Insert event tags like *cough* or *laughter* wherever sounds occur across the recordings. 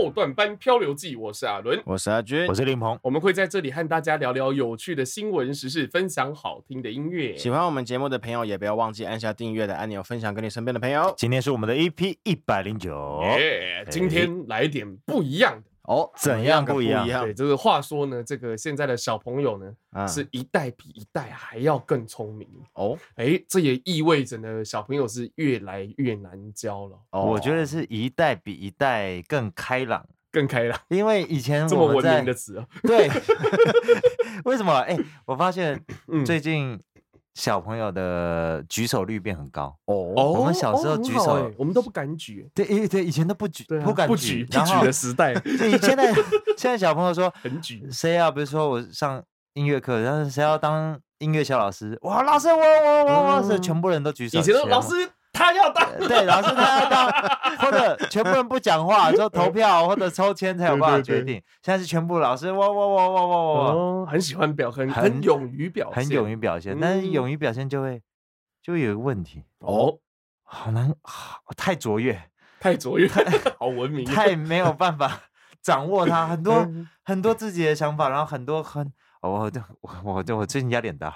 后段班漂流记，我是阿伦，我是阿军，我是林鹏，我们会在这里和大家聊聊有趣的新闻时事，分享好听的音乐。喜欢我们节目的朋友，也不要忘记按下订阅的按钮，分享给你身边的朋友。今天是我们的 EP 一百零九，今天来点不一样的。哦，怎样不一样？对，就是话说呢，这个现在的小朋友呢，嗯、是一代比一代还要更聪明哦。哎，这也意味着呢，小朋友是越来越难教了。哦，我觉得是一代比一代更开朗，更开朗。因为以前 *laughs* 这么文明的词啊，对 *laughs* *laughs* 为什么？哎，我发现最近。嗯小朋友的举手率变很高哦，我们小时候举手，我们都不敢举。对，对，以前都不举，不敢举，不举的时代。对，现在现在小朋友说很举，谁要比如说我上音乐课，然后谁要当音乐小老师，哇，老师我我我我，是全部人都举手。以前都老师。他要当，对，老师他要当，或者全部人不讲话，*laughs* 就投票或者抽签才有办法决定。现在是全部老师，哇哇哇哇哇哇，很喜欢表，很很勇于表现，很勇于表现。但是勇于表现就会就会有一个问题哦，好难，太卓越，太卓越，*laughs* 好文明，太没有办法掌握他很多 *laughs* 很多自己的想法，然后很多很。我就我我我最近压力很大，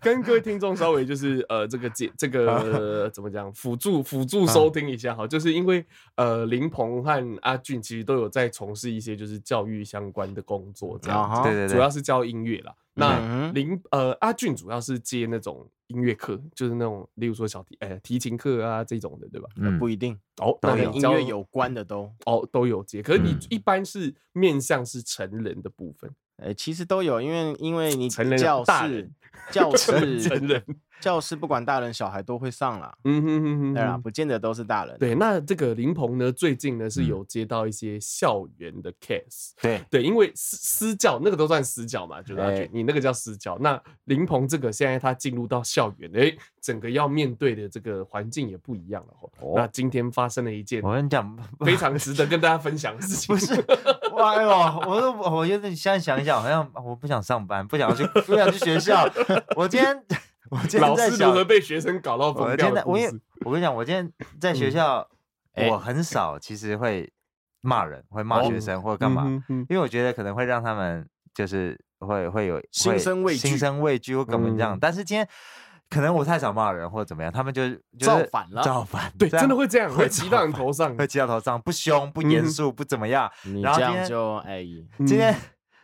跟各位听众稍微就是呃这个解这个 *laughs* 怎么讲辅助辅助收听一下哈，就是因为呃林鹏和阿俊其实都有在从事一些就是教育相关的工作这样子，对对对，主要是教音乐啦。那林呃阿俊主要是接那种音乐课，就是那种例如说小提呃提琴课啊这种的，对吧？嗯，不一定哦，跟音乐有关的都哦都有接，可是你一般是面向是成人的部分，哎，其实都有，因为因为你成人教室教 *laughs* 室成人。教室不管大人小孩都会上啦，嗯哼哼哼，对啊，不见得都是大人。对，那这个林鹏呢，最近呢是有接到一些校园的 case，对对，因为私私教那个都算私教嘛，就是阿俊，你那个叫私教。那林鹏这个现在他进入到校园，哎，整个要面对的这个环境也不一样了。哦，那今天发生了一件，我跟你讲，非常值得跟大家分享的事情。不是，哎呦，我都我有点现在想一想，好像我不想上班，不想去，不想去学校。我今天。*laughs* 我今天在老师如何被学生搞到疯掉的故事。我跟你讲，我今天在学校，我很少其实会骂人，会骂学生或者干嘛，因为我觉得可能会让他们就是会会有心生畏惧，心生畏惧或怎么样。但是今天可能我太少骂人或者怎么样，他们就造反了，造反，对，真的会这样，会骑到你头上，会骑到头上，不凶不严肃不怎么样。然后今天就哎，今天。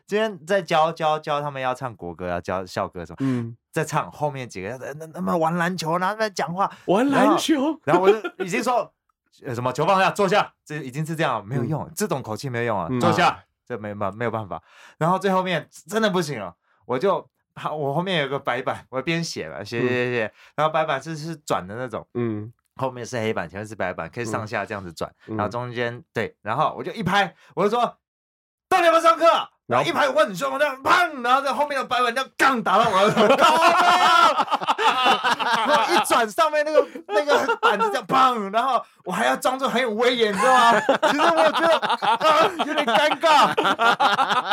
今天在教教教他们要唱国歌，要教校歌什么？嗯，在唱后面几个那那么玩篮球，然后在讲话玩篮球，*laughs* 然后我就 *laughs* 已经说什么球放下坐下，这已经是这样没有用，这种口气没有用啊，坐下这没办没有办法。然后最后面真的不行了，我就我后面有个白板，我边写了写写写写，然后白板是是转的那种，嗯，后面是黑板，前面是白板，可以上下这样子转，然后中间对，然后我就一拍，我就说到底有没有上课？然后一排我很凶，我这样砰，然后在后面的白板这样杠打到我的头，*laughs* 然后一转上面那个那个板子这样砰，然后我还要装作很有威严，你知道吗？其实我觉得啊有点尴尬，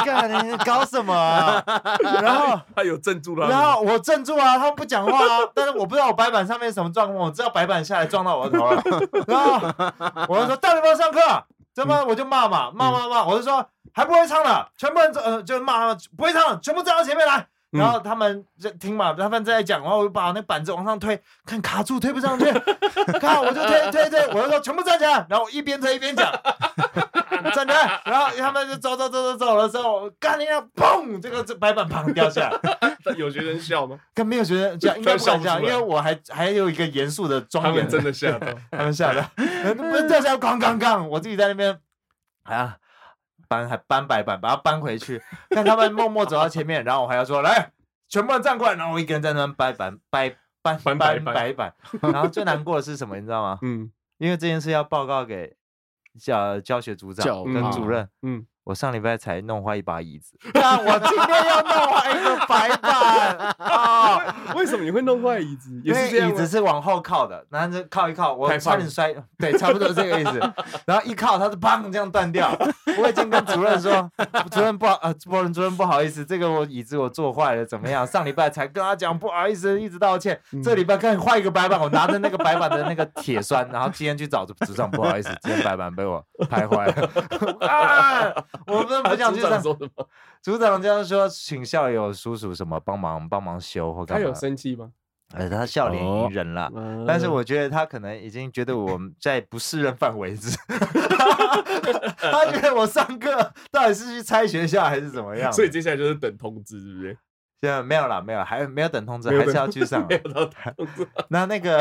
干你搞什么啊？然后他有镇住了，然后我镇住啊，他们不讲话啊，但是我不知道我白板上面什么状况，我知道白板下来撞到我的头了，然后我就说到底有没有上课？怎么我就骂嘛，骂骂骂，我就说。还不会唱了，全部人呃就骂，不会唱了，全部站到前面来。然后他们就听嘛，他们在讲，然后我就把那板子往上推，看卡住推不上去，*laughs* 看我就推推推，我就说全部站起来，然后一边推一边讲，*laughs* 站起来，然后他们就走走走走走的时候，干一下，砰，这个这白板砰掉下来，有学生笑吗？跟没有学生笑，应该不敢笑，*laughs* 因为我还还有一个严肃的庄严，真的吓到，他们吓的，不是掉下来，咣咣咣，我自己在那边，啊。搬还搬白板，把它搬回去。看他们默默走到前面，然后我还要说：“来，全部人站过来。”然后我一个人在那边掰板、掰搬搬搬白板。然后最难过的是什么？你知道吗？嗯，因为这件事要报告给教教学组长跟主任。嗯，我上礼拜才弄坏一把椅子，*laughs* 那我今天要弄坏一个白板啊！*laughs* 为什么你会弄坏椅子？也是这样，椅子是往后靠的，然后就靠一靠，我差点摔，对，差不多这个意思。*laughs* 然后一靠，它是砰这样断掉。我已经跟主任说，主任不好，呃，主任主任不好意思，这个我椅子我坐坏了，怎么样？上礼拜才跟他讲不好意思，一直道歉。这礼拜看换一个白板，我拿着那个白板的那个铁栓，然后今天去找组长，不好意思，今天白板被我拍坏了。啊！我们 *laughs* 不想去上。*laughs* 组长这样说，请校友叔叔什么帮忙帮忙修或干嘛？他有生气吗？呃，他笑脸迎人了，哦、但是我觉得他可能已经觉得我们在不适任范围之，*laughs* 他觉得我上课到底是去拆学校还是怎么样？所以接下来就是等通知，是不是？现在没有了，没有，还没有等通知，还是要去上。*laughs* 那那个，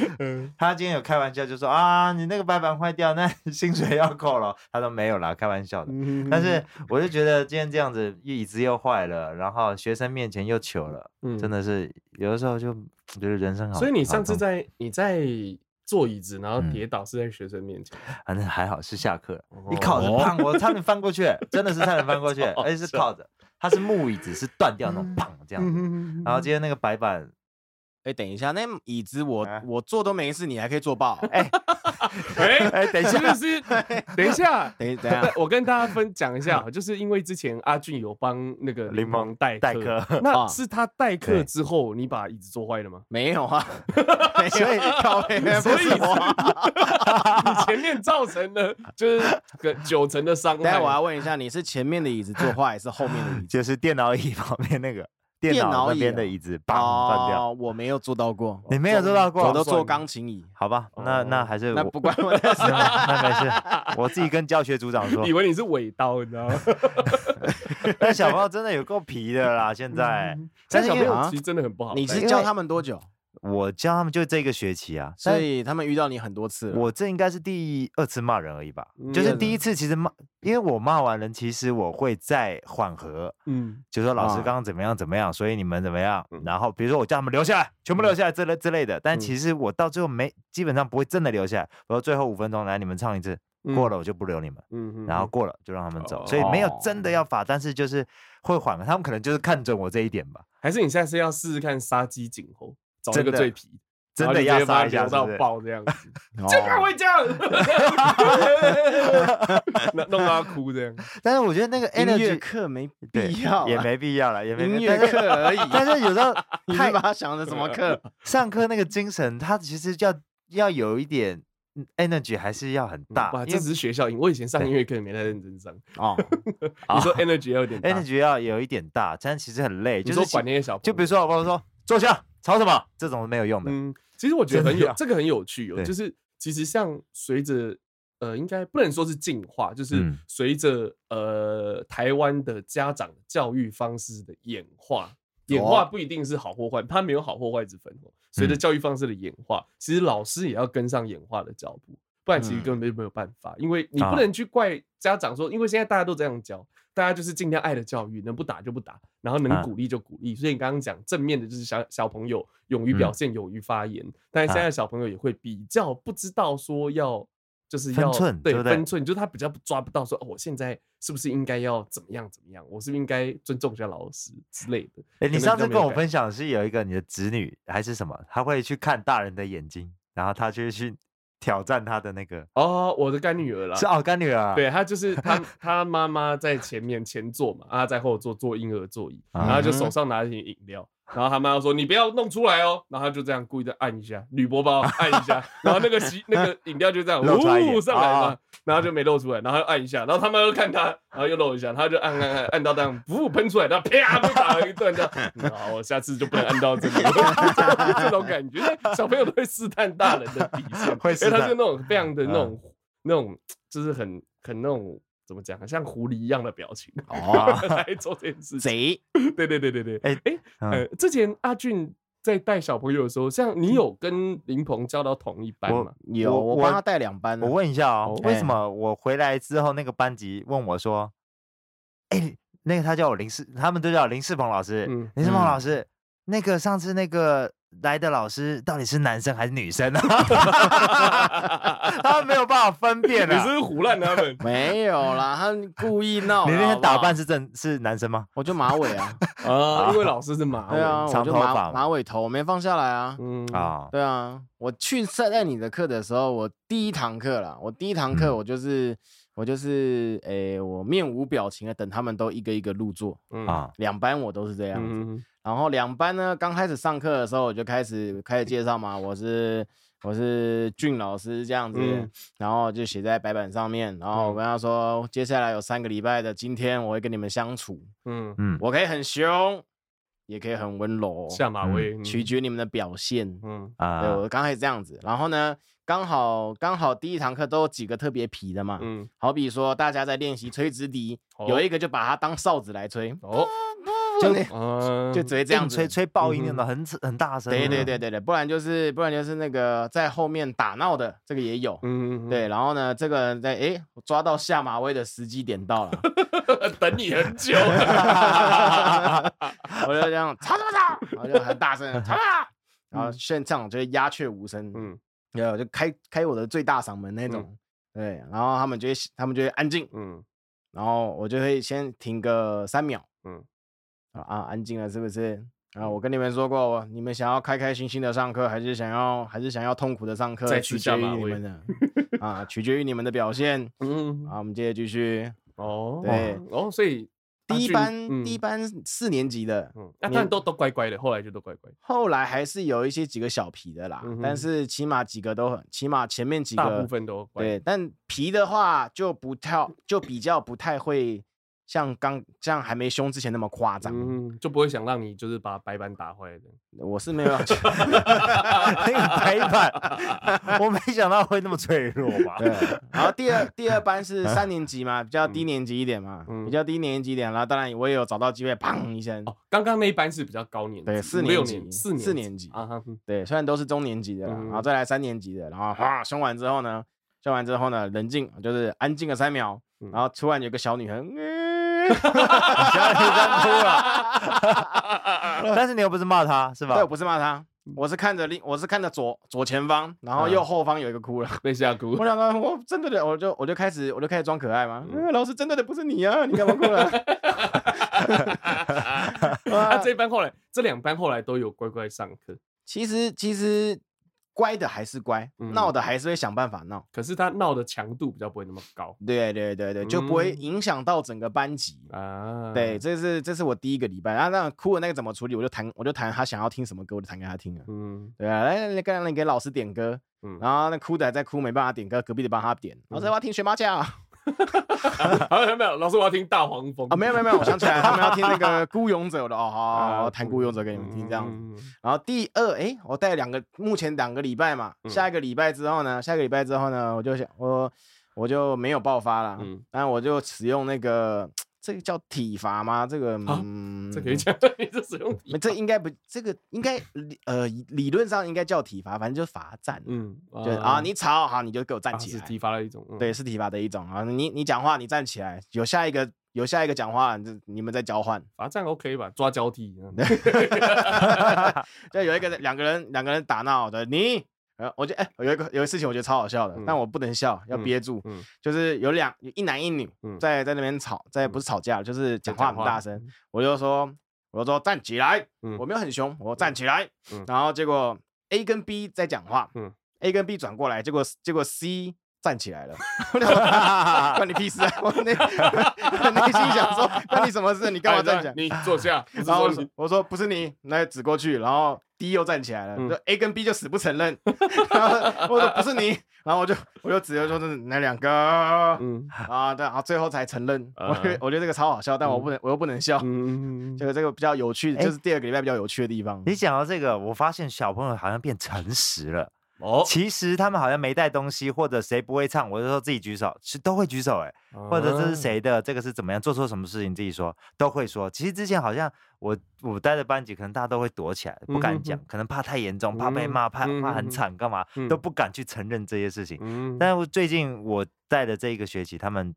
*laughs* 他今天有开玩笑，就说啊，你那个白板坏掉，那 *laughs* 薪水要扣了。他说没有啦，开玩笑的。但是我就觉得今天这样子，椅子又坏了，然后学生面前又糗了，真的是有的时候就觉得人生好。所以你上次在你在坐椅子，然后跌倒是在学生面前，反正还好是下课，你靠着，胖，我差点翻过去，真的是差点翻过去，而且是靠着。它是木椅子，是断掉那种，砰这样子。然后今天那个白板，哎，等一下，那椅子我我坐都没事，你还可以坐爆。哎 *laughs* *laughs* 哎等一下，*laughs* 是等一下，等一下，我跟大家分讲一下，就是因为之前阿俊有帮那个柠檬代代课，那是他代课之后，你把椅子坐坏了吗？没有啊，所以所以你前面造成了就是个九成的伤害。我要问一下，你是前面的椅子坐坏，还是后面的椅子？就是电脑椅旁边那个。电脑那边的椅子棒断掉，我没有做到过，*laughs* 你没有做到过，我都坐钢琴椅，好吧？那那还是那不关我的 *laughs* 事，那没事，*laughs* 我自己跟教学组长说，以为你是尾刀，你知道吗？但小朋友真的有够皮的啦，现在，但小朋友其实真的很不好。你是教他们多久？我教他们就这个学期啊，所以他们遇到你很多次。我这应该是第二次骂人而已吧，就是第一次其实骂，因为我骂完人，其实我会再缓和，嗯，就说老师刚。刚怎么样怎么样，所以你们怎么样，然后比如说我叫他们留下来，全部留下来之类之类的，但其。实我到最后没基本上不会真的留下来，我说最后五分钟来你们唱一次，过了我就不留你们，嗯，然后过了就让他们走，所以没有真的要。罚，但是就是会缓和，他们可能就是看准我这一点吧，还是你下次要试试看杀鸡儆猴？找这个最皮，真的要杀一下到爆这样子，*laughs* 就看会这样，*laughs* 弄到他哭这样。但是我觉得那个音乐课没必要，也没必要了，也没音乐课而已。*laughs* 但是有时候太把他想的什么课，上课那个精神，他其实要要有一点 energy，还是要很大。哇这只是学校，我以前上音乐课没太认真上。哦，你说 energy 要有点，energy 要有一点大，但其实很累。就是管那些小，就比如说我说坐下。吵什么？这种是没有用的。嗯，其实我觉得很有这个很有趣哦，就是其实像随着呃，应该不能说是进化，就是随着呃台湾的家长教育方式的演化，演化不一定是好或坏，它没有好或坏之分哦。随着教育方式的演化，其实老师也要跟上演化的脚步，不然其实根本就没有办法，因为你不能去怪家长说，因为现在大家都这样教。大家就是尽量爱的教育，能不打就不打，然后能鼓励就鼓励。啊、所以你刚刚讲正面的，就是小小朋友勇于表现、嗯、勇于发言。但是现在小朋友也会比较不知道说要，就是要分寸，对，分寸，就是他比较抓不到说，哦，我现在是不是应该要怎么样怎么样？我是不是应该尊重一下老师之类的？哎、欸，你上次跟我分享是有一个你的子女还是什么，他会去看大人的眼睛，然后他就去。挑战他的那个。哦，我的干女儿啦，是哦，干女儿，对，她就是她，*laughs* 她妈妈在前面前座嘛，啊，在后座坐婴儿座椅，然后就手上拿一瓶饮料。然后他妈说：“你不要弄出来哦。”然后他就这样故意的按一下铝箔包，*laughs* 按一下，然后那个吸那个饮料就这样呜上来嘛，然后就没漏出来，然后又按一下，然后他妈又看他，然后又漏一下，他就按按按按到这样噗喷出来，然后啪被打了一顿，这样，*laughs* 好，我下次就不能按到这里，*laughs* 这种感觉，小朋友都会试探大人的底线，因为他是那种非常的那种那种，就是很很那种。怎么讲？像狐狸一样的表情哦，*laughs* 来做这件事情。贼，对对对对对。哎哎，呃，之前阿俊在带小朋友的时候，像你有跟林鹏教到同一班吗？有，我帮他带两班。我问一下哦，为什么我回来之后，那个班级问我说：“哎，那个他叫我林世，他们都叫林世鹏老师。林世鹏老师，那个上次那个来的老师到底是男生还是女生啊？*laughs* 他们没有办法分辨啊！你是胡乱他们？*laughs* 没有啦，他故意闹。你那天打扮是正，是男生吗？我就马尾啊，*laughs* 啊，因为老师是马尾，对啊，长头发，马尾头我没放下来啊。嗯啊，对啊，我去上在你的课的时候，我第一堂课啦，我第一堂课我就是我就是诶，我面无表情的等他们都一个一个入座啊，两班我都是这样子。然后两班呢，刚开始上课的时候，我就开始开始介绍嘛，我是我是俊老师这样子，嗯、然后就写在白板上面，然后我跟他说，嗯、接下来有三个礼拜的今天，我会跟你们相处，嗯。嗯，我可以很凶，也可以很温柔，下马威，嗯、取决你们的表现，嗯。啊，对，我刚开始这样子，然后呢，刚好刚好第一堂课都有几个特别皮的嘛，嗯，好比说大家在练习吹直笛，哦、有一个就把它当哨子来吹，哦。就就直接这样吹吹爆音那种，很很大声。对对对对对，不然就是不然就是那个在后面打闹的，这个也有。嗯对，然后呢，这个在哎抓到下马威的时机点到了，*laughs* 等你很久。*laughs* 我就这样吵什么吵，然后就很大声吵吵，然后现场就鸦雀无声。嗯，然后就开开我的最大嗓门那种。对，然后他们就会他们就会安静。嗯，然后我就会先停个三秒。嗯。啊啊！安静了是不是？啊，我跟你们说过，你们想要开开心心的上课，还是想要还是想要痛苦的上课？取决于你们的 *laughs* 啊，取决于你们的表现。嗯，好，我们接着继续。哦，对，哦，所以。第一班，第一班四年级的，嗯，那都都乖乖的，后来就都乖乖。后来还是有一些几个小皮的啦，但是起码几个都很，起码前面几个大部分都乖。对，但皮的话就不跳，就比较不太会。像刚像还没凶之前那么夸张，嗯，就不会想让你就是把白板打坏的。我是没有，那个白板，*laughs* 我没想到会那么脆弱吧？*laughs* 对。然后第二第二班是三年级嘛，比较低年级一点嘛，比较低年级一点。然后当然我也有找到机会，砰一声。哦，刚刚那一班是比较高年级，对，四年级，四四年级啊，对，虽然都是中年级的，然后再来三年级的，然后哗凶完之后呢，凶完之后呢，冷静，就是安静了三秒，然后突然有个小女生。小女生哭了，*laughs* 但是你又不是骂他，是吧？对，我不是骂他，我是看着另，我是看着左左前方，然后右后方有一个哭了，被吓哭。我想说，我真的的，我就我就开始我就开始装可爱嘛。老师真的的不是你啊，你干嘛哭了？那 *laughs* 这班后来，这两班后来都有乖乖上课。其实其实。乖的还是乖，闹的还是会想办法闹。可是他闹的强度比较不会那么高。对对对对，就不会影响到整个班级啊。对，这是这是我第一个礼拜，然后那哭的那个怎么处理，我就弹我就弹他想要听什么歌，我就弹给他听了。嗯，对啊，来来，刚刚你给老师点歌，嗯然后那哭的还在哭，没办法点歌，隔壁的帮他点。老师我要听学猫叫。*laughs* 好，没有，老师，我要听大黄蜂啊！没有，没有，没有，我想起来，*laughs* 他们要听那个孤勇者的哦，好，我弹孤勇者给你们听，这样子。然后第二，哎，我带两个，目前两个礼拜嘛，下一个礼拜之后呢，下一个礼拜之后呢，我就想，我我就没有爆发了，嗯，然后我就使用那个。这个叫体罚吗？这个嗯，这可以讲，你 *laughs* 这使用体罚？这应该不，这个应该呃，理论上应该叫体罚，反正就是罚站。嗯，就啊，你吵好，你就给我站起来。是体罚的一种，对，是体罚的一种啊。你你讲话，你站起来，有下一个有下一个讲话，就你们再交换。罚站 OK 吧？抓交替。*laughs* *laughs* 就有一个两个人两个人打闹的你。我觉得哎，有一个有一个事情我觉得超好笑的，但我不能笑，要憋住。就是有两一男一女在在那边吵，在不是吵架，就是讲话很大声。我就说，我就说站起来，我没有很凶，我站起来。然后结果 A 跟 B 在讲话，A 跟 B 转过来，结果结果 C 站起来了。*laughs* 关你屁事啊！*laughs* 我内 *laughs* 内心想说，关你什么事？你干嘛站起来？你坐下。然后我说不是你，那指过去，然后。D 又站起来了，就 A 跟 B 就死不承认，然后我说不是你，然后我就我就直接说是哪两个，嗯啊对，啊最后才承认，我觉得我觉得这个超好笑，但我不能我又不能笑，嗯，这个这个比较有趣，就是第二个礼拜比较有趣的地方。你讲到这个，我发现小朋友好像变诚实了。哦，其实他们好像没带东西，或者谁不会唱，我就说自己举手，其实都会举手哎，或者这是谁的，这个是怎么样，做错什么事情自己说，都会说。其实之前好像我我带的班级，可能大家都会躲起来，不敢讲，可能怕太严重，怕被骂，怕怕很惨，干嘛都不敢去承认这些事情。但是最近我带的这一个学期，他们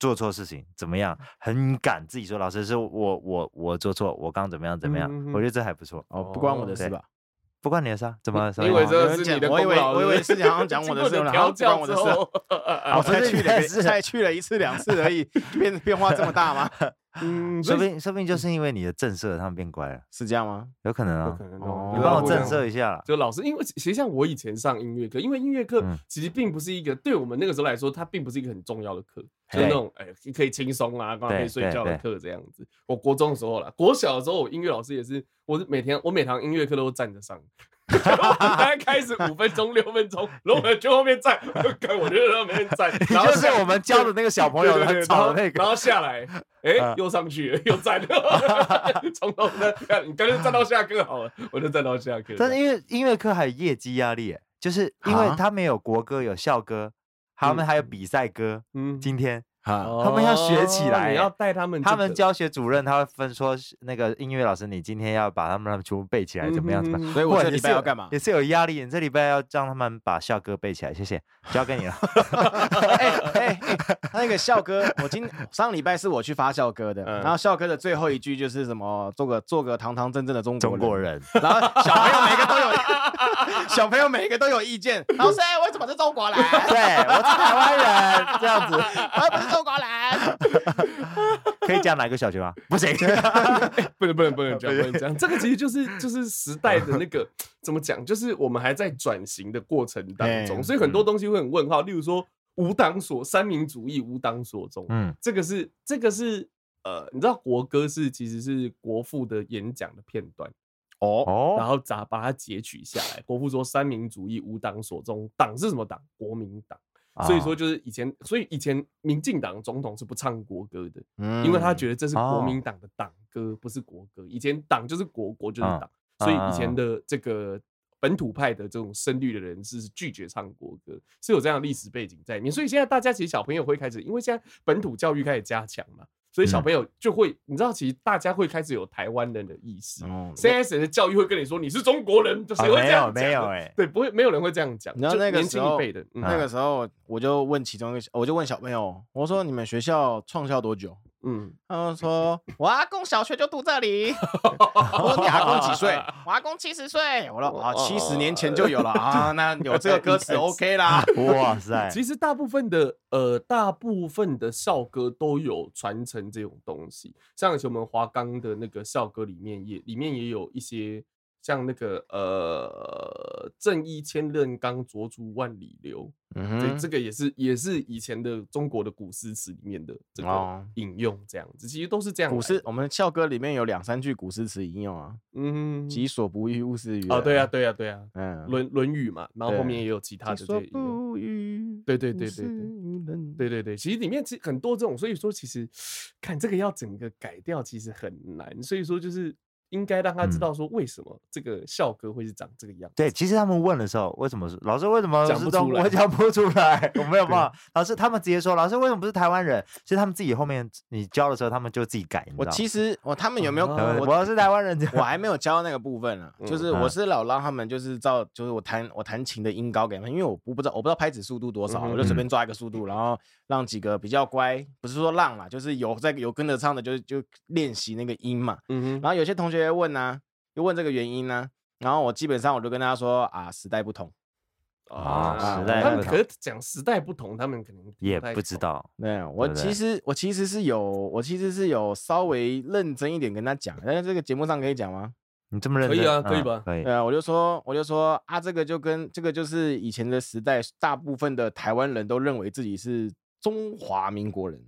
做错事情怎么样，很敢自己说，老师是我我我做错，我刚怎么样怎么样，我觉得这还不错哦，不关我的事吧。不关你的事，怎么？因为这是你的功劳。我以为是想要讲我的事，然后不关我的事。*laughs* 我才去了，才去了一次两次而已，变变化这么大吗？嗯，说不定说不定就是因为你的震慑，他们变乖了，是这样吗？有可能啊，有可能哦你帮我震慑一下。就老师，因为其实像我以前上音乐课，因为音乐课其实并不是一个对我们那个时候来说，它并不是一个很重要的课，就是那种哎可以轻松啊，刚好可以睡觉的课这样子。我国中的时候啦，国小的时候，我音乐老师也是，我是每天我每堂音乐课都站着上。他开始五分钟、六分钟，*laughs* 然后我就后面站，跟我就在那边站。然后是我们教的那个小朋友很吵的那个，然后下来，哎，又上去，又站，*laughs* 从头那，你干脆站到下课好了，我就站到下课。但是因为音乐课还有业绩压力，就是因为他没有国歌，有校歌，他们还有比赛歌。嗯，今天。啊，他们要学起来，你要带他们。他们教学主任他会分说，那个音乐老师，你今天要把他们全部背起来，怎么样？怎么样？所以我这礼拜要干嘛？也是有压力，你这礼拜要让他们把校歌背起来。谢谢，交给你了。哎 *laughs* *laughs* 哎，那个笑歌，*laughs* 我今上礼拜是我去发笑歌的，然后笑歌的最后一句就是什么？做个做个堂堂正正的中中国人。*laughs* 然后小朋友每个都有，*laughs* 小朋友每个都有意见。老师，为什么是中国人？对，我是台湾人，这样子，我不是中国人。可以讲哪个小学吗？不行，不能不能不能讲，不能讲。这个其实就是就是时代的那个怎么讲，就是我们还在转型的过程当中，所以很多东西会很问号。例如说无党所三民主义无党所宗，嗯，这个是这个是呃，你知道国歌是其实是国父的演讲的片段哦，然后咋把它截取下来？国父说三民主义无党所宗，党是什么党？国民党。所以说，就是以前，所以以前民进党总统是不唱国歌的，因为他觉得这是国民党的党歌，不是国歌。以前党就是国，国就是党，所以以前的这个本土派的这种深绿的人士是拒绝唱国歌，是有这样的历史背景在里面。所以现在大家其实小朋友会开始，因为现在本土教育开始加强嘛。所以小朋友就会，你知道，其实大家会开始有台湾人的意识。现在谁的教育会跟你说你是中国人？就谁会这样讲？没有，哎，*laughs* 对，不会，没有人会这样讲。你知道那个时候，的那个时候，我就问其中一个，我就问小朋友，我说你们学校创校多久？嗯，他们说我阿公小学就读这里。*laughs* 我说你阿公几岁？我阿公七十岁。我说啊，七十年前就有了啊，那有这个歌词 *laughs* OK 啦。*laughs* 哇塞，其实大部分的呃，大部分的校歌都有传承这种东西，像以前我们华冈的那个校歌里面也里面也有一些。像那个呃，正义千仞冈，浊足万里流，嗯哼，这这个也是也是以前的中国的古诗词里面的这个引用，这样子，其实都是这样。古诗，我们校歌里面有两三句古诗词引用啊，嗯，己所不欲，勿施于人。哦，对啊，对啊，对啊，嗯，《论论语》嘛，然后后面也有其他的这些引用。对对对对对，对对对，其实里面其实很多这种，所以说其实看这个要整个改掉其实很难，所以说就是。应该让他知道说，为什么这个校歌会是长这个样子。对，其实他们问的时候，为什么是老师？为什么讲不出来？我讲不出来，我没有办法。老师他们直接说，老师为什么不是台湾人？其实他们自己后面你教的时候，他们就自己改。我其实我他们有没有？我是台湾人，我还没有教那个部分啊。*laughs* 就是我是老让他们就是照，就是我弹我弹琴的音高给他们，因为我我不知道我不知道拍子速度多少，我就随便抓一个速度，然后让几个比较乖，不是说让啦，就是有在有跟着唱的，就就练习那个音嘛。嗯哼然后有些同学问呢。就问这个原因呢，然后我基本上我就跟大家说啊，时代不同啊，时代不同。他们可讲时代不同，他们可能也不知道。对，我其实我其实是有我其实是有稍微认真一点跟他讲，但是这个节目上可以讲吗？你这么认真？可以啊，可以吧？可以。对啊，我就说我就说啊，这个就跟这个就是以前的时代，大部分的台湾人都认为自己是中华民国人。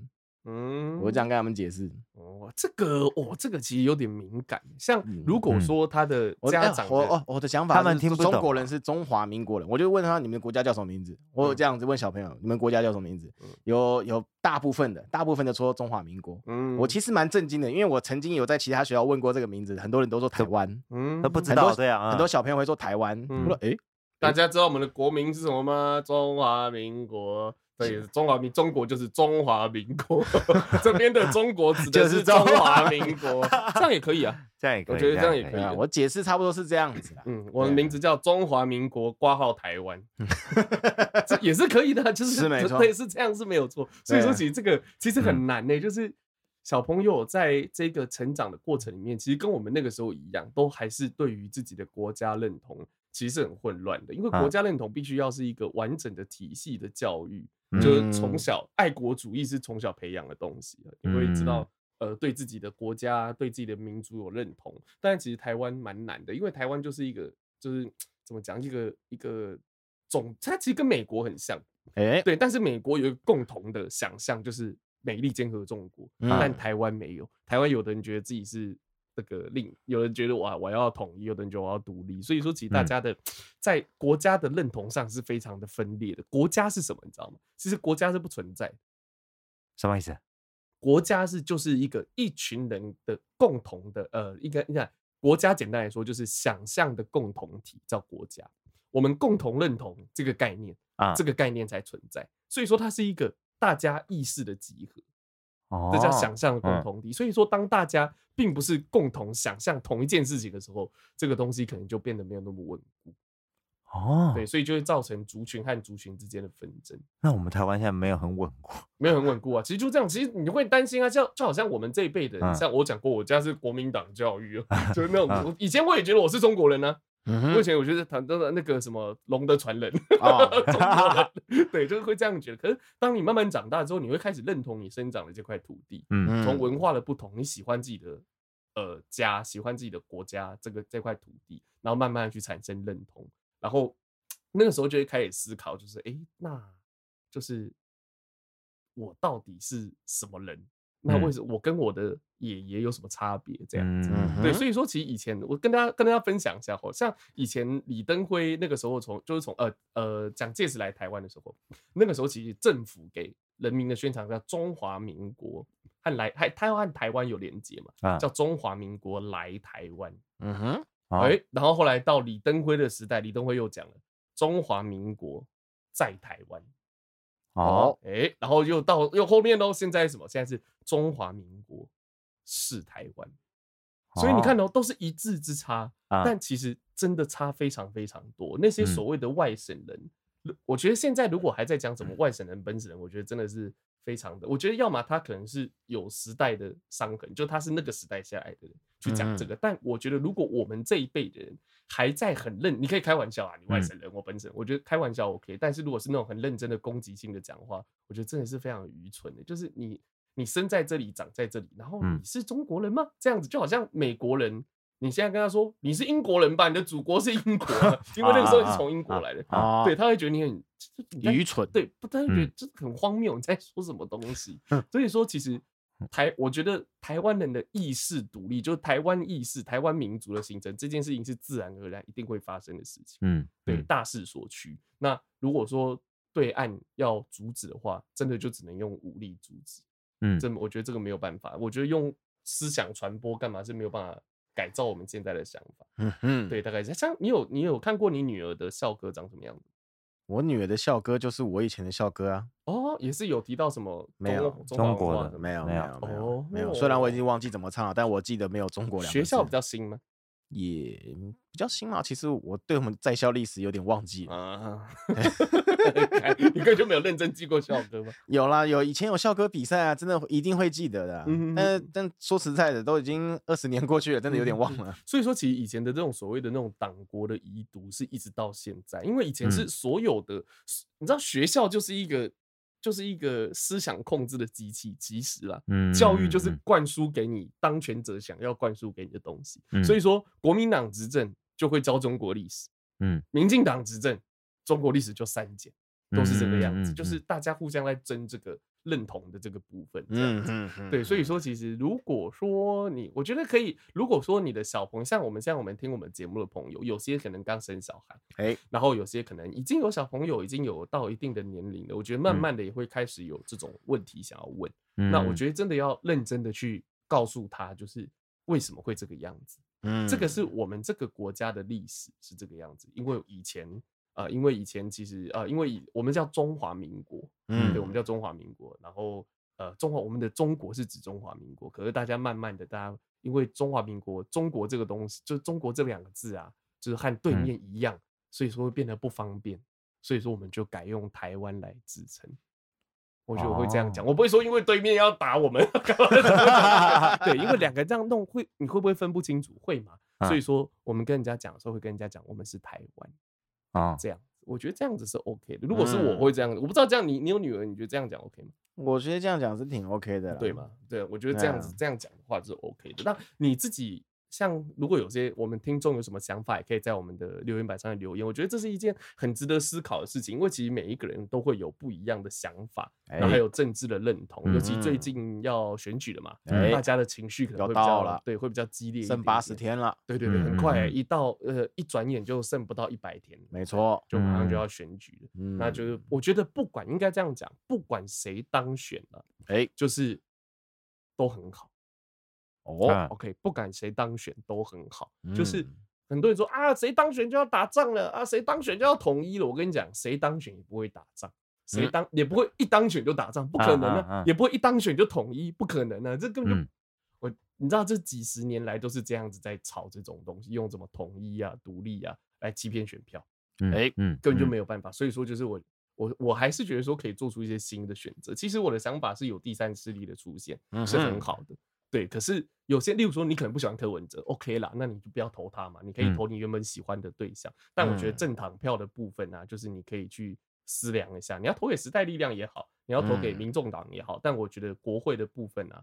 嗯，我这样跟他们解释哦，这个哦，这个其实有点敏感。像如果说他的家长，我哦，我的想法，他们听不懂。中国人是中华民国人，我就问他，你们国家叫什么名字？我有这样子问小朋友，你们国家叫什么名字？有有大部分的，大部分的说中华民国。嗯，我其实蛮震惊的，因为我曾经有在其他学校问过这个名字，很多人都说台湾，嗯，都不知道这样，很多小朋友会说台湾。嗯说，哎，大家知道我们的国名是什么吗？中华民国。对，中华民中国就是中华民国，*laughs* 这边的中国指的是中华。民国，*laughs* 这样也可以啊，这样也可以，我觉得这样也可以啊。我解释差不多是这样子，嗯，我的名字叫中华民国挂号台湾，*laughs* 这也是可以的，就是是没错，对，是这样是没有错。所以说，其实这个其实很难呢，就是小朋友在这个成长的过程里面，其实跟我们那个时候一样，都还是对于自己的国家认同其实是很混乱的。因为国家认同必须要是一个完整的体系的教育，嗯、就是从小爱国主义是从小培养的东西，你会知道呃对自己的国家、对自己的民族有认同。但其实台湾蛮难的，因为台湾就是一个就是怎么讲一个一个总，它其实跟美国很像，哎、欸，对，但是美国有一个共同的想象就是。美利坚合众国，但台湾没有。台湾有的人觉得自己是这个令，有人觉得哇我要统一，有的人觉得我要独立。所以说，其实大家的在国家的认同上是非常的分裂的。国家是什么？你知道吗？其实国家是不存在。什么意思？国家是就是一个一群人的共同的呃，应该你看国家简单来说就是想象的共同体叫国家。我们共同认同这个概念啊，这个概念才存在。所以说，它是一个。大家意识的集合，这叫想象的共同体。所以说，当大家并不是共同想象同一件事情的时候，这个东西可能就变得没有那么稳固。哦，对，所以就会造成族群和族群之间的纷争。那我们台湾现在没有很稳固，没有很稳固啊。其实就这样，其实你会担心啊，像就好像我们这一辈的人，像我讲过，我家是国民党教育，*laughs* 就是那种。以前我也觉得我是中国人呢。目前我觉得谈到的那个什么龙的传人，*laughs* 中国人，*laughs* 对，就是会这样觉得。可是当你慢慢长大之后，你会开始认同你生长的这块土地，嗯，从文化的不同，你喜欢自己的呃家，喜欢自己的国家，这个这块土地，然后慢慢去产生认同，然后那个时候就会开始思考，就是哎，那就是我到底是什么人？那为什么我跟我的爷爷有什么差别？这样子，嗯、对，所以说其实以前我跟大家跟大家分享一下，好像以前李登辉那个时候从就是从呃呃蒋介石来台湾的时候，那个时候其实政府给人民的宣传叫中华民国，和来还他要和台湾有连接嘛，啊、叫中华民国来台湾，嗯哼，哎、欸，然后后来到李登辉的时代，李登辉又讲了中华民国在台湾。好，哎、欸，然后又到又后面喽，现在什么？现在是中华民国是台湾，所以你看哦，都是一字之差，但其实真的差非常非常多。那些所谓的外省人，我觉得现在如果还在讲什么外省人、本省人，我觉得真的是。非常的，我觉得要么他可能是有时代的伤痕，就他是那个时代下来的人去讲这个。嗯、但我觉得，如果我们这一辈的人还在很认，你可以开玩笑啊，你外省人，我本省，我觉得开玩笑 OK。但是如果是那种很认真的攻击性的讲话，我觉得真的是非常愚蠢的。就是你你生在这里，长在这里，然后你是中国人吗？这样子就好像美国人。你现在跟他说你是英国人吧，你的祖国是英国，*laughs* 因为那个时候你是从英国来的，对，他会觉得你很愚蠢，对，他会觉得这很荒谬，你在说什么东西？*laughs* 所以说，其实台，我觉得台湾人的意识独立，就是台湾意识、台湾民族的形成这件事情是自然而然一定会发生的事情。嗯，对，大势所趋。那如果说对岸要阻止的话，真的就只能用武力阻止。嗯，这我觉得这个没有办法。我觉得用思想传播干嘛是没有办法。改造我们现在的想法，嗯嗯，对，大概是像你有你有看过你女儿的校歌长什么样子？我女儿的校歌就是我以前的校歌啊。哦，也是有提到什么没有中国的没有没有没有没有，虽然我已经忘记怎么唱了，但我记得没有中国两个字。学校比较新吗？也比较新嘛，其实我对我们在校历史有点忘记啊。*laughs* *laughs* 你根本就没有认真记过校歌吗？有啦，有以前有校歌比赛啊，真的一定会记得的。嗯，但但说实在的，都已经二十年过去了，真的有点忘了。所以说，其实以前的这种所谓的那种党国的遗毒，是一直到现在，因为以前是所有的，你知道学校就是一个。就是一个思想控制的机器，其实啦，嗯，教育就是灌输给你当权者想要灌输给你的东西。嗯，所以说，国民党执政就会教中国历史，嗯，民进党执政，中国历史就删减，都是这个样子，就是大家互相在争这个。认同的这个部分，嗯嗯嗯，对，所以说其实如果说你，我觉得可以，如果说你的小朋友像我们，像我们听我们节目的朋友，有些可能刚生小孩，哎，然后有些可能已经有小朋友，已经有到一定的年龄了，我觉得慢慢的也会开始有这种问题想要问，那我觉得真的要认真的去告诉他，就是为什么会这个样子，嗯，这个是我们这个国家的历史是这个样子，因为以前。呃，因为以前其实呃，因为我们叫中华民国，嗯，对，我们叫中华民国。然后呃，中华我们的中国是指中华民国，可是大家慢慢的，大家因为中华民国中国这个东西，就是中国这两个字啊，就是和对面一样，所以说会变得不方便，所以说我们就改用台湾来自称。我觉得我会这样讲，我不会说因为对面要打我们，*laughs* 对，因为两个这样弄会，你会不会分不清楚？会吗？所以说我们跟人家讲的时候会跟人家讲，我们是台湾啊，这样，我觉得这样子是 OK 的。如果是我会这样，我不知道这样你你有女儿，你觉得这样讲 OK 吗？我觉得这样讲是挺 OK 的，对吗？对，我觉得这样子这样讲的话是 OK 的。那你自己？像如果有些我们听众有什么想法，也可以在我们的留言板上面留言。我觉得这是一件很值得思考的事情，因为其实每一个人都会有不一样的想法，然后还有政治的认同。尤其最近要选举了嘛，大家的情绪可能会比较对，会比较激烈。剩八十天了，对对对，很快，一到呃一转眼就剩不到一百天，没错，就马上就要选举了。那就是我觉得不管应该这样讲，不管谁当选了，哎，就是都很好。哦，OK，不管谁当选都很好，就是很多人说啊，谁当选就要打仗了啊，谁当选就要统一了。我跟你讲，谁当选也不会打仗，谁当也不会一当选就打仗，不可能啊，也不会一当选就统一，不可能啊，这根本就我你知道，这几十年来都是这样子在炒这种东西，用什么统一啊、独立啊来欺骗选票，哎，根本就没有办法。所以说，就是我我我还是觉得说可以做出一些新的选择。其实我的想法是有第三势力的出现是很好的。对，可是有些，例如说你可能不喜欢柯文哲，OK 啦，那你就不要投他嘛，你可以投你原本喜欢的对象。嗯、但我觉得政党票的部分啊，就是你可以去思量一下，你要投给时代力量也好，你要投给民众党也好，嗯、但我觉得国会的部分啊，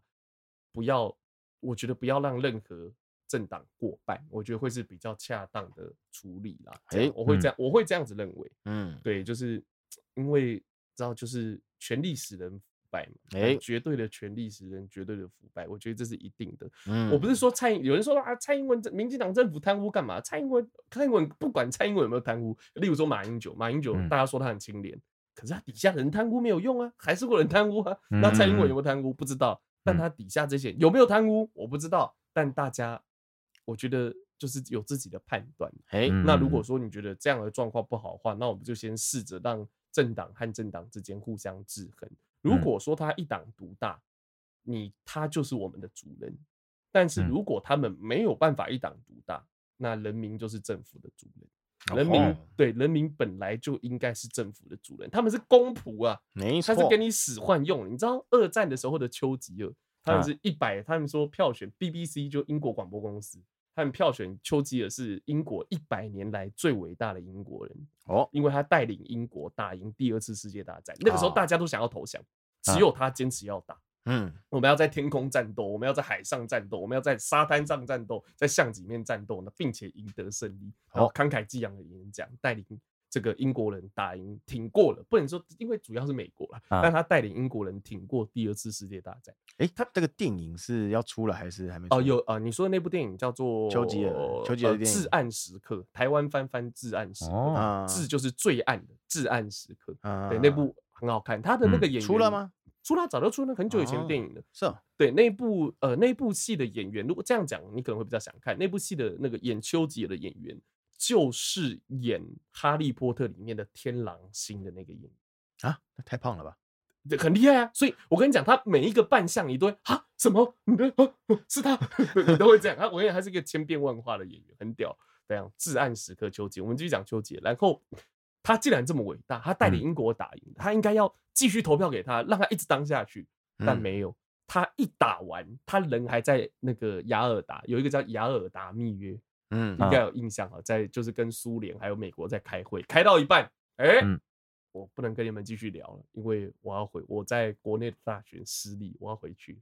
不要，我觉得不要让任何政党过半，我觉得会是比较恰当的处理啦。哎，我会这样，嗯、我会这样子认为。嗯，对，就是因为知道，就是权力使人。哎，绝对的权力使人绝对的腐败，我觉得这是一定的。嗯，我不是说蔡英，有人说啊，蔡英文民进党政府贪污干嘛？蔡英文，蔡英文不管蔡英文有没有贪污，例如说马英九，马英九大家说他很清廉，可是他底下人贪污没有用啊，还是有人贪污啊。那蔡英文有没有贪污？不知道，但他底下这些有没有贪污？我不知道。但大家，我觉得就是有自己的判断。哎，那如果说你觉得这样的状况不好的话，那我们就先试着让政党和政党之间互相制衡。如果说他一党独大，你他就是我们的主人。但是如果他们没有办法一党独大，那人民就是政府的主人。人民对人民本来就应该是政府的主人，他们是公仆啊，没错，他是给你使唤用。你知道二战的时候的丘吉尔，他们是一百，他们说票选 BBC 就英国广播公司。他们票选丘吉尔是英国一百年来最伟大的英国人哦，因为他带领英国打赢第二次世界大战。那个时候大家都想要投降，只有他坚持要打。嗯，我们要在天空战斗，我们要在海上战斗，我们要在沙滩上战斗，在巷子里面战斗呢，并且赢得胜利。然后慷慨激昂的演讲，带领。这个英国人打赢挺过了，不能说因为主要是美国了，但他带领英国人挺过第二次世界大战。哎，他这个电影是要出了还是还没？哦，有啊，你说的那部电影叫做《丘吉尔》，丘吉尔至暗时刻，台湾翻翻至暗时刻，至就是最暗的至暗时刻。对，那部很好看，他的那个演员出了吗？出了，早就出了，很久以前的电影了。是，对，那部呃那部戏的演员，如果这样讲，你可能会比较想看那部戏的那个演丘吉尔的演员。就是演《哈利波特》里面的天狼星的那个演员啊，那太胖了吧？这很厉害啊！所以我跟你讲，他每一个扮相，你都会啊，什么？你的啊，是他，*laughs* 你都会这样。他我跟你讲，他是一个千变万化的演员，很屌。这样至暗时刻，丘吉尔，我们继续讲丘吉尔。然后他既然这么伟大，他带领英国打赢，嗯、他应该要继续投票给他，让他一直当下去。但没有，他一打完，他人还在那个雅尔达，有一个叫雅尔达密约。嗯，应该有印象啊，在就是跟苏联还有美国在开会，开到一半，哎、欸，嗯、我不能跟你们继续聊了，因为我要回，我在国内的大选失利，我要回去。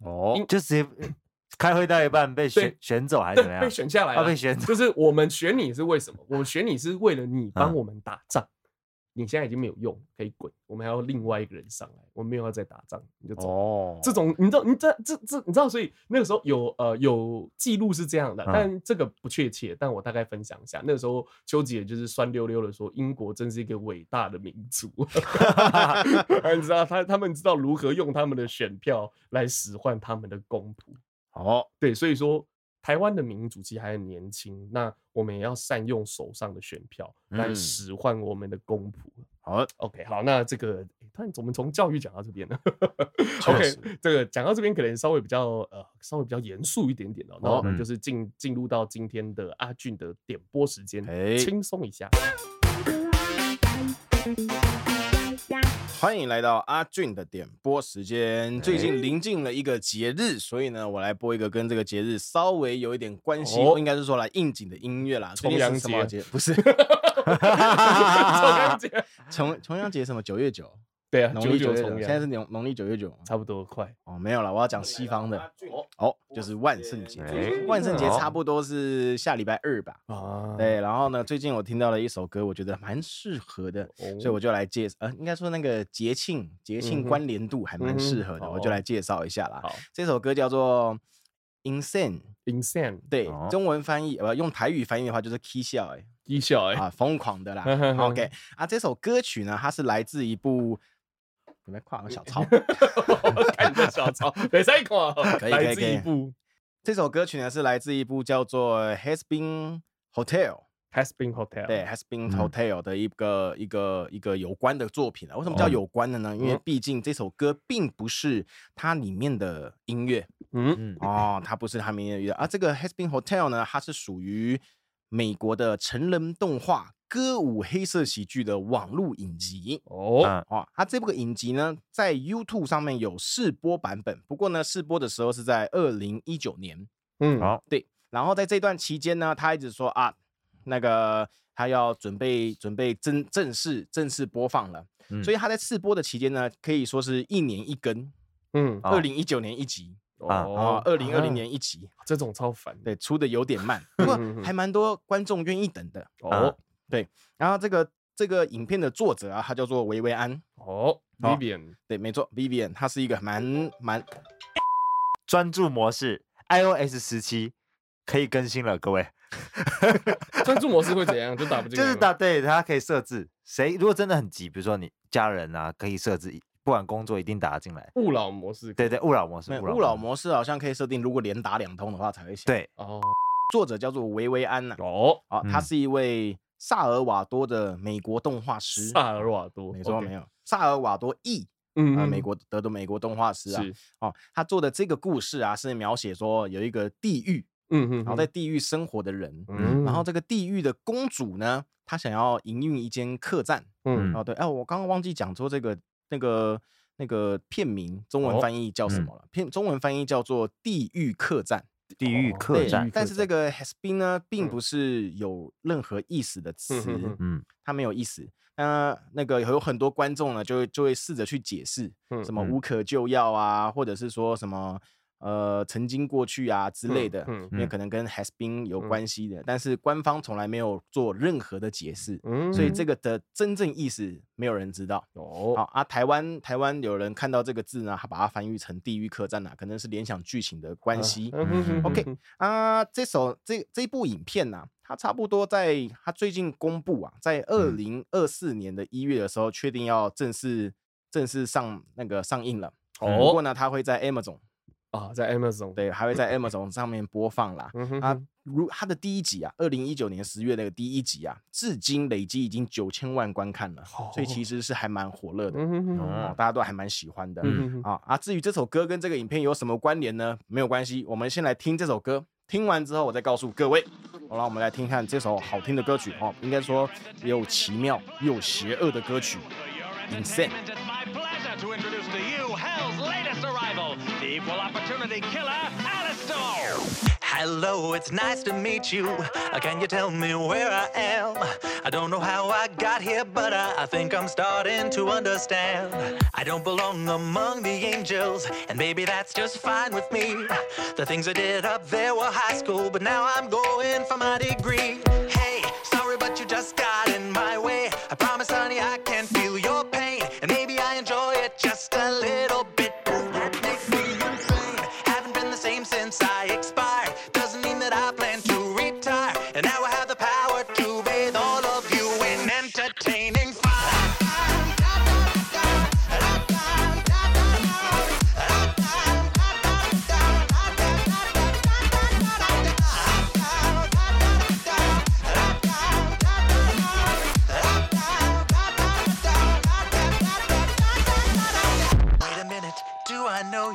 哦，就直接 *clears throat* 开会到一半被选选走还是怎么样？被选下来了，啊、被选走，就是我们选你是为什么？我们选你是为了你 *laughs* 帮我们打仗。嗯你现在已经没有用，可以滚。我们还要另外一个人上来，我们没有要再打仗，你就走。哦，这种你知道，你这这这你知道，所以那个时候有呃有记录是这样的，但这个不确切。但我大概分享一下，那个时候丘吉尔就是酸溜溜的说，英国真是一个伟大的民族。*laughs* 你知道他他们知道如何用他们的选票来使唤他们的公仆。哦，对，所以说。台湾的民主其实还很年轻，那我们也要善用手上的选票来使唤我们的公仆。好，OK，好，那这个，但我们从教育讲到这边了。OK，这个讲到这边可能稍微比较呃，稍微比较严肃一点点哦。那我们就是进进入到今天的阿俊的点播时间，轻松一下。欢迎来到阿俊的点播时间。最近临近了一个节日，所以呢，我来播一个跟这个节日稍微有一点关系，应该是说来应景的音乐啦。重阳节不是？*laughs* 重阳节，重重阳节什么？九月九。对啊，农历九月九，现在是农农历九月九，差不多快哦。没有了，我要讲西方的哦，就是万圣节。万圣节差不多是下礼拜二吧？啊，对。然后呢，最近我听到了一首歌，我觉得蛮适合的，所以我就来介绍。呃，应该说那个节庆节庆关联度还蛮适合的，我就来介绍一下啦。这首歌叫做 Insane，Insane，对，中文翻译呃用台语翻译的话就是起笑哎，起笑哎啊，疯狂的啦。*laughs* OK 啊，这首歌曲呢，它是来自一部。你们跨个小抄，*laughs* 看个小抄，没在跨，可以可以可以。这首歌曲呢是来自一部叫做《Has Been Hotel》，Has Been Hotel，对，Has Been Hotel 的一个一个一个有关的作品啊。为什么叫有关的呢？因为毕竟这首歌并不是它里面的音乐，嗯哦，它不是它里面的音乐啊。这个《Has Been Hotel》呢，它是属于美国的成人动画。歌舞黑色喜剧的网络影集。哦。哦，它这部个影集呢，在 YouTube 上面有试播版本，不过呢，试播的时候是在二零一九年，嗯，好，对，然后在这段期间呢，他一直说啊，那个他要准备准备正正式正式播放了，嗯、所以他在试播的期间呢，可以说是一年一更，嗯，二零一九年一集，哦，二零二零年一集，这种超烦，对，出的有点慢，不过 *laughs* 还蛮多观众愿意等的，哦。对，然后这个这个影片的作者啊，他叫做维维安哦，Vivian，对，没错，Vivian，他是一个蛮蛮 *laughs* 专注模式，iOS 十七可以更新了，各位。*laughs* 专注模式会怎样？就打不 *laughs* 进，就是打对，他可以设置谁如果真的很急，比如说你家人啊，可以设置不管工作一定打得进来。勿扰模式，对对，勿扰模式，勿扰模式好像可以设定，如果连打两通的话才会响。对哦，作者叫做维维安呐，哦，啊，他是一位。萨尔瓦多的美国动画师，萨尔瓦多，没错没有，萨尔瓦多裔，嗯，美国得的美国动画师啊，哦，他做的这个故事啊，是描写说有一个地狱，嗯嗯，然后在地狱生活的人，嗯，然后。这个地狱的公主呢，她想要营运一间客栈，嗯，哦对，哎，我刚刚忘记讲说这个那个那个片名中文翻译叫什么了，片中文翻译叫做《地狱客栈》。地狱客栈，但是这个 has been 呢，并不是有任何意思的词，嗯，它没有意思。那那个有很多观众呢，就会就会试着去解释，什么无可救药啊，或者是说什么。呃，曾经过去啊之类的，嗯，因为可能跟 has been 有关系的，但是官方从来没有做任何的解释，嗯，所以这个的真正意思没有人知道。哦，好啊，台湾台湾有人看到这个字呢，他把它翻译成地狱客栈啊，可能是联想剧情的关系。OK 啊，这首这这部影片呢，它差不多在它最近公布啊，在二零二四年的一月的时候，确定要正式正式上那个上映了。哦，不过呢，它会在 Amazon。啊，在 Amazon 对，还会在 Amazon 上面播放啦。啊，如他的第一集啊，二零一九年十月那个第一集啊，至今累积已经九千万观看了，所以其实是还蛮火热的，哦，大家都还蛮喜欢的。啊啊，至于这首歌跟这个影片有什么关联呢？没有关系，我们先来听这首歌，听完之后我再告诉各位。好了，我们来听看这首好听的歌曲哦，应该说又奇妙又邪恶的歌曲，Insane。Hello, it's nice to meet you. Uh, can you tell me where I am? I don't know how I got here, but I, I think I'm starting to understand. I don't belong among the angels, and maybe that's just fine with me. The things I did up there were high school, but now I'm going for my degree. Hey, sorry, but you just got in my way. I promise, honey, I can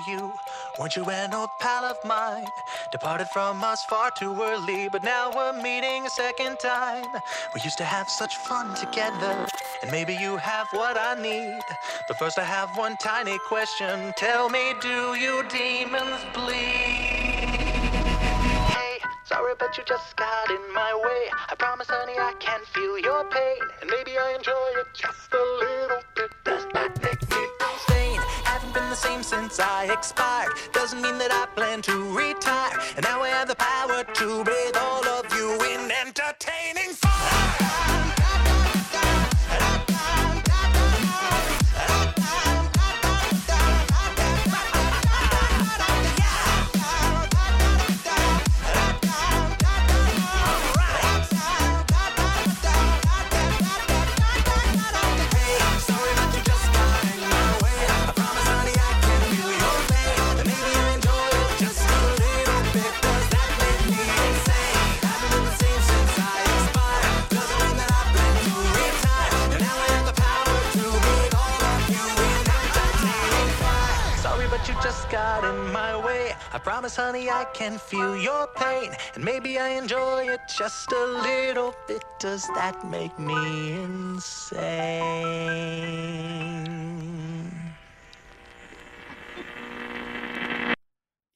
Weren't you an old pal of mine? Departed from us far too early, but now we're meeting a second time. We used to have such fun together. and maybe you have what I need. But first, I have one tiny question. Tell me, do you demons bleed? Hey, sorry, but you just got in my way. I promise, honey, I can feel your pain, and maybe I enjoy it just a little bit. Does that same since I expired. Doesn't mean that I plan to retire, and now I have the power to breathe all of you in entertaining fire. Got in my way. I promise, honey, I can feel your pain. And maybe I enjoy it just a little bit. Does that make me insane?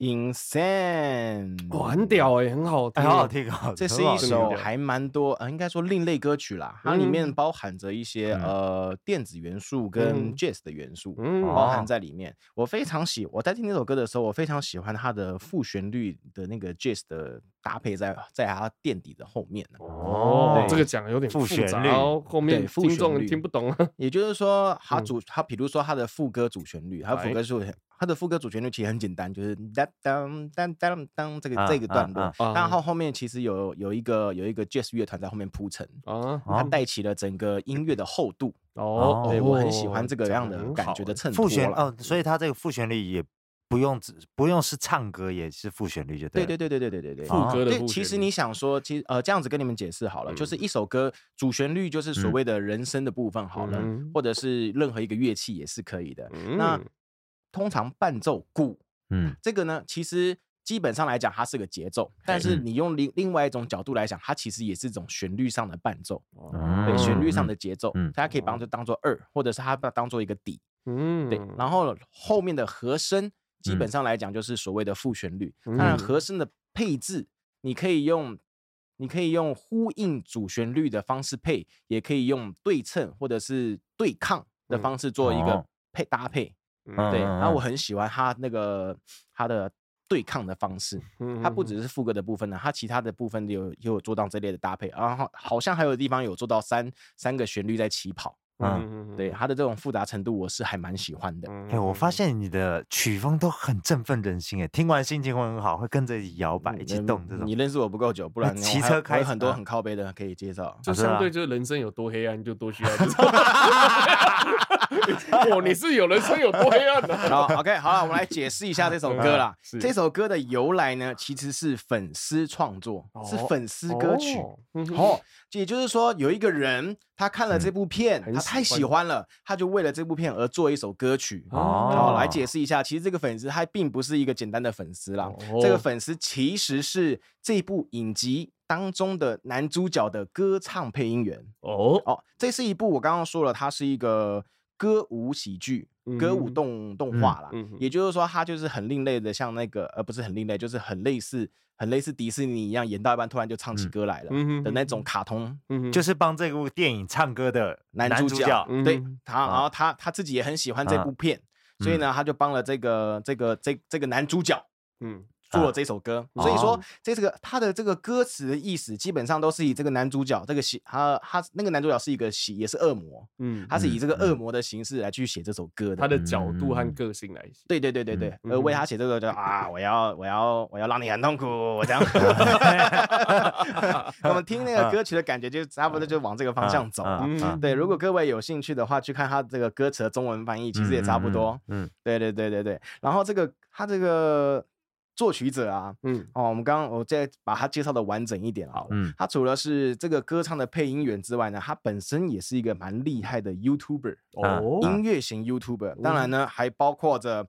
Insane，哇，很屌哎，很好听，很好听，好。这是一首还蛮多，呃，应该说另类歌曲啦。它里面包含着一些呃电子元素跟 jazz 的元素，包含在里面。我非常喜，我在听这首歌的时候，我非常喜欢它的副旋律的那个 jazz 的搭配在在它垫底的后面哦，这个讲有点复杂，哦后后面听众听不懂。*laughs* 也就是说，它主它比如说它的副歌主旋律，它副歌是。它的副歌主旋律其实很简单，就是当当当当当这个这个段落，然后后面其实有有一个有一个 jazz 乐团在后面铺陈，它带起了整个音乐的厚度。哦，对，我很喜欢这个样的感觉的衬托。副旋哦，所以它这个副旋律也不用只不用是唱歌，也是副旋律就对。对对对对对对对对。副歌的对，其实你想说，其实呃这样子跟你们解释好了，就是一首歌主旋律就是所谓的人声的部分好了，或者是任何一个乐器也是可以的。那通常伴奏鼓，嗯，这个呢，其实基本上来讲，它是个节奏。但是你用另另外一种角度来讲，它其实也是一种旋律上的伴奏，对，旋律上的节奏，大家可以把它当做二，或者是它把它当做一个底，嗯，对。然后后面的和声，基本上来讲就是所谓的副旋律。当然，和声的配置，你可以用，你可以用呼应主旋律的方式配，也可以用对称或者是对抗的方式做一个配搭配。对，然后我很喜欢他那个他的对抗的方式，他不只是副歌的部分呢，他其他的部分有也有做到这类的搭配，然后好像还有地方有做到三三个旋律在起跑。嗯，对，他的这种复杂程度，我是还蛮喜欢的。哎，我发现你的曲风都很振奋人心，哎，听完心情会很好，会跟着一起摇摆，一起动。这种你认识我不够久，不然骑车开很多很靠背的可以介绍。就相对就是人生有多黑暗，就多需要。*laughs* *laughs* 哦，你是有人生有多黑暗的。好，OK，好了，我们来解释一下这首歌啦。*laughs* 这首歌的由来呢，其实是粉丝创作，是粉丝歌曲。哦，也就是说，有一个人他看了这部片，他太喜欢了，他就为了这部片而做一首歌曲。好，来解释一下，其实这个粉丝他并不是一个简单的粉丝啦，这个粉丝其实是这部影集当中的男主角的歌唱配音员。哦，哦，这是一部我刚刚说了，它是一个。歌舞喜剧、歌舞动动画啦，嗯嗯、也就是说，它就是很另类的，像那个，呃，不是很另类，就是很类似，很类似迪士尼一样，演到一半突然就唱起歌来了的那种卡通，嗯、就是帮这部电影唱歌的男主角。主角对。他，然后他他自己也很喜欢这部片，啊、所以呢，他就帮了这个这个这这个男主角，嗯。做了这首歌，所以说这这个他的这个歌词的意思，基本上都是以这个男主角这个喜他他那个男主角是一个喜也是恶魔，嗯，他是以这个恶魔的形式来去写这首歌的，他的。角度和个性来写，对对对对对，而为他写这个叫啊，我要我要我要让你很痛苦，我这样，*laughs* 我们听那个歌曲的感觉就差不多就往这个方向走了，对，如果各位有兴趣的话，去看他这个歌词的中文翻译，其实也差不多，嗯，对对对对对，然后这个他这个。作曲者啊，嗯，哦，我们刚刚我再把他介绍的完整一点好了，嗯，他除了是这个歌唱的配音员之外呢，他本身也是一个蛮厉害的 YouTuber，哦，音乐型 YouTuber，当然呢，还包括着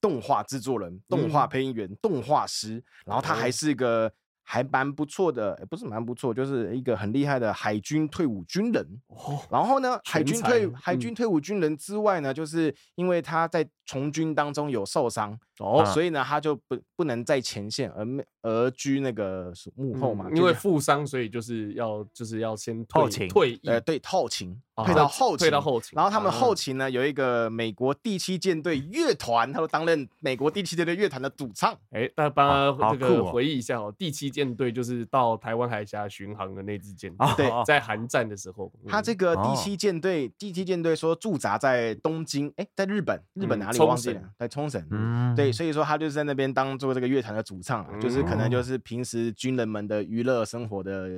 动画制作人、动画配音员、动画师，然后他还是一个。还蛮不错的，不是蛮不错，就是一个很厉害的海军退伍军人。哦。然后呢，海军退海军退伍军人之外呢，就是因为他在从军当中有受伤哦，所以呢，他就不不能在前线，而而居那个幕后嘛。因为负伤，所以就是要就是要先退退役，呃，对，后勤。退到后勤，退到后勤，然后他们后勤呢，有一个美国第七舰队乐团，他都担任美国第七舰队乐团的主唱。哎，大家帮他这个回忆一下哦，第七舰队就是到台湾海峡巡航的那支舰队，对，在韩战的时候，他这个第七舰队，第七舰队说驻扎在东京，哎，在日本，日本哪里忘记了？在冲绳，嗯，对，所以说他就是在那边当做这个乐团的主唱，就是可能就是平时军人们的娱乐生活的。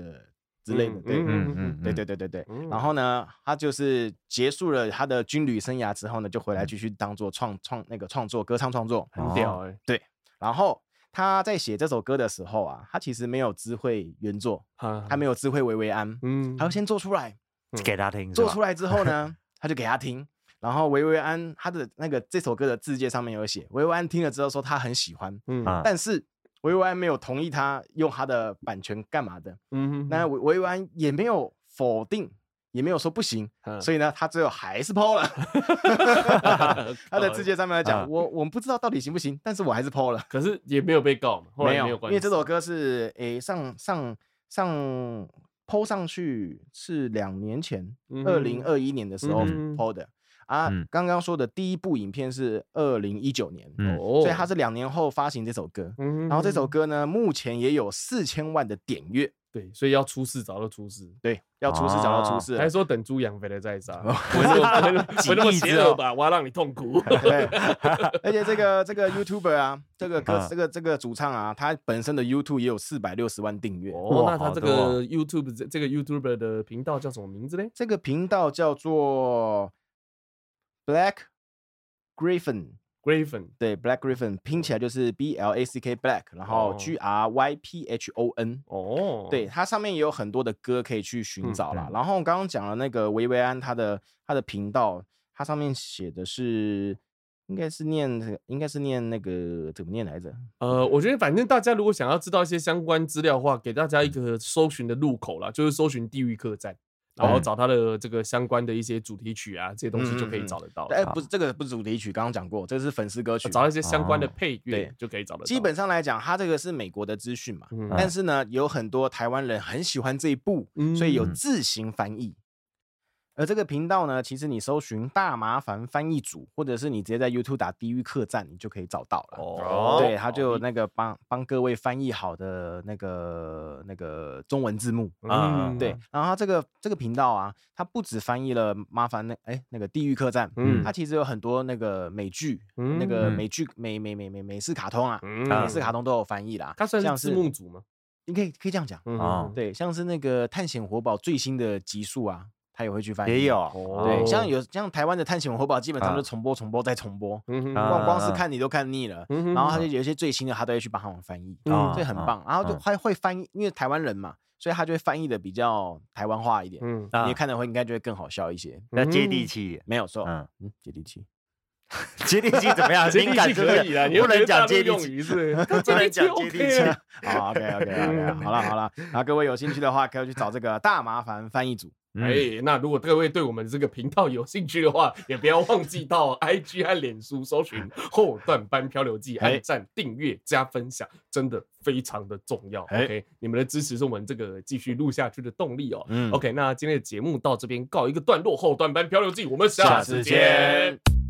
之类的，对，嗯嗯，对对对对对。然后呢，他就是结束了他的军旅生涯之后呢，就回来继续当做创创那个创作歌唱创作，很屌哎。对，然后他在写这首歌的时候啊，他其实没有知会原作，他没有知会维维安，嗯，他要先做出来给他听，做出来之后呢，他就给他听。然后维维安他的那个这首歌的字界上面有写，维维安听了之后说他很喜欢，嗯，但是。维维安没有同意他用他的版权干嘛的，嗯哼，那维维维安也没有否定，也没有说不行，嗯、所以呢，他最后还是抛了。*laughs* 他的字节上面来讲，我我们不知道到底行不行，但是我还是抛了。*laughs* 可是也没有被告嘛，后来没有关系，因为这首歌是诶上上上抛上去是两年前，二零二一年的时候抛的。啊，刚刚说的第一部影片是二零一九年，嗯、所以他是两年后发行这首歌。嗯、然后这首歌呢，目前也有四千万的点阅。对，所以要出事早就出事。对，要出事早就出事。还说等猪养肥了再杀，不是那么 *laughs* 邪恶吧？我要让你痛苦。*laughs* 对，而且这个这个 YouTuber 啊，这个歌这个这个主唱啊，他本身的 YouTube 也有四百六十万订阅。哦，那他这个 YouTube 这这个 YouTuber 的频道叫什么名字呢？这个频道叫做。Black Griffin。Griffin 对，Black Griffin 拼起来就是 B L A C K Black，然后 G R Y P H O N，哦，对，它上面也有很多的歌可以去寻找啦。然后刚刚讲了那个维维安，他的他的频道，它上面写的是，应该是念，应该是念那个怎么念来着？呃，我觉得反正大家如果想要知道一些相关资料的话，给大家一个搜寻的入口啦，就是搜寻地狱客栈。然后找他的这个相关的一些主题曲啊，这些东西就可以找得到。哎，不是这个不是主题曲，刚刚讲过，这是粉丝歌曲。找一些相关的配乐，就可以找得到。基本上来讲，他这个是美国的资讯嘛，但是呢，有很多台湾人很喜欢这一部，所以有自行翻译。而这个频道呢，其实你搜寻“大麻烦翻译组”，或者是你直接在 YouTube 打“地狱客栈”，你就可以找到了。哦，对，他就那个帮帮各位翻译好的那个那个中文字幕。嗯，对。然后他这个这个频道啊，他不止翻译了麻烦那哎那个“地狱客栈”，嗯，他其实有很多那个美剧，那个美剧美美美美美式卡通啊，美式卡通都有翻译啦。他算是字幕组吗？你可以可以这样讲。嗯，对，像是那个《探险活宝》最新的集数啊。他也会去翻译，也有对，像有像台湾的《探险活宝》，基本上就重播、重播再重播，光光是看你都看腻了。然后他就有一些最新的，他都会去帮他们翻译，所以很棒。然后就还会翻译，因为台湾人嘛，所以他就会翻译的比较台湾话一点，你看的会应该就会更好笑一些，那接地气，没有错，嗯，接地气，*laughs* 接地气怎么样？*laughs* 敏感可以啊，你不能讲接地 *laughs* 气，是不能讲接地气。好，OK OK OK，好了好了，然后各位有兴趣的话，可以去找这个大麻烦翻译组。哎、欸，那如果各位对我们这个频道有兴趣的话，也不要忘记到 *laughs* IG 和脸书搜寻 *laughs* 后段班漂流记，按赞、订阅、加分享，真的非常的重要。欸、OK，你们的支持是我们这个继续录下去的动力哦。嗯，OK，那今天的节目到这边告一个段落，后段班漂流记，我们下次见。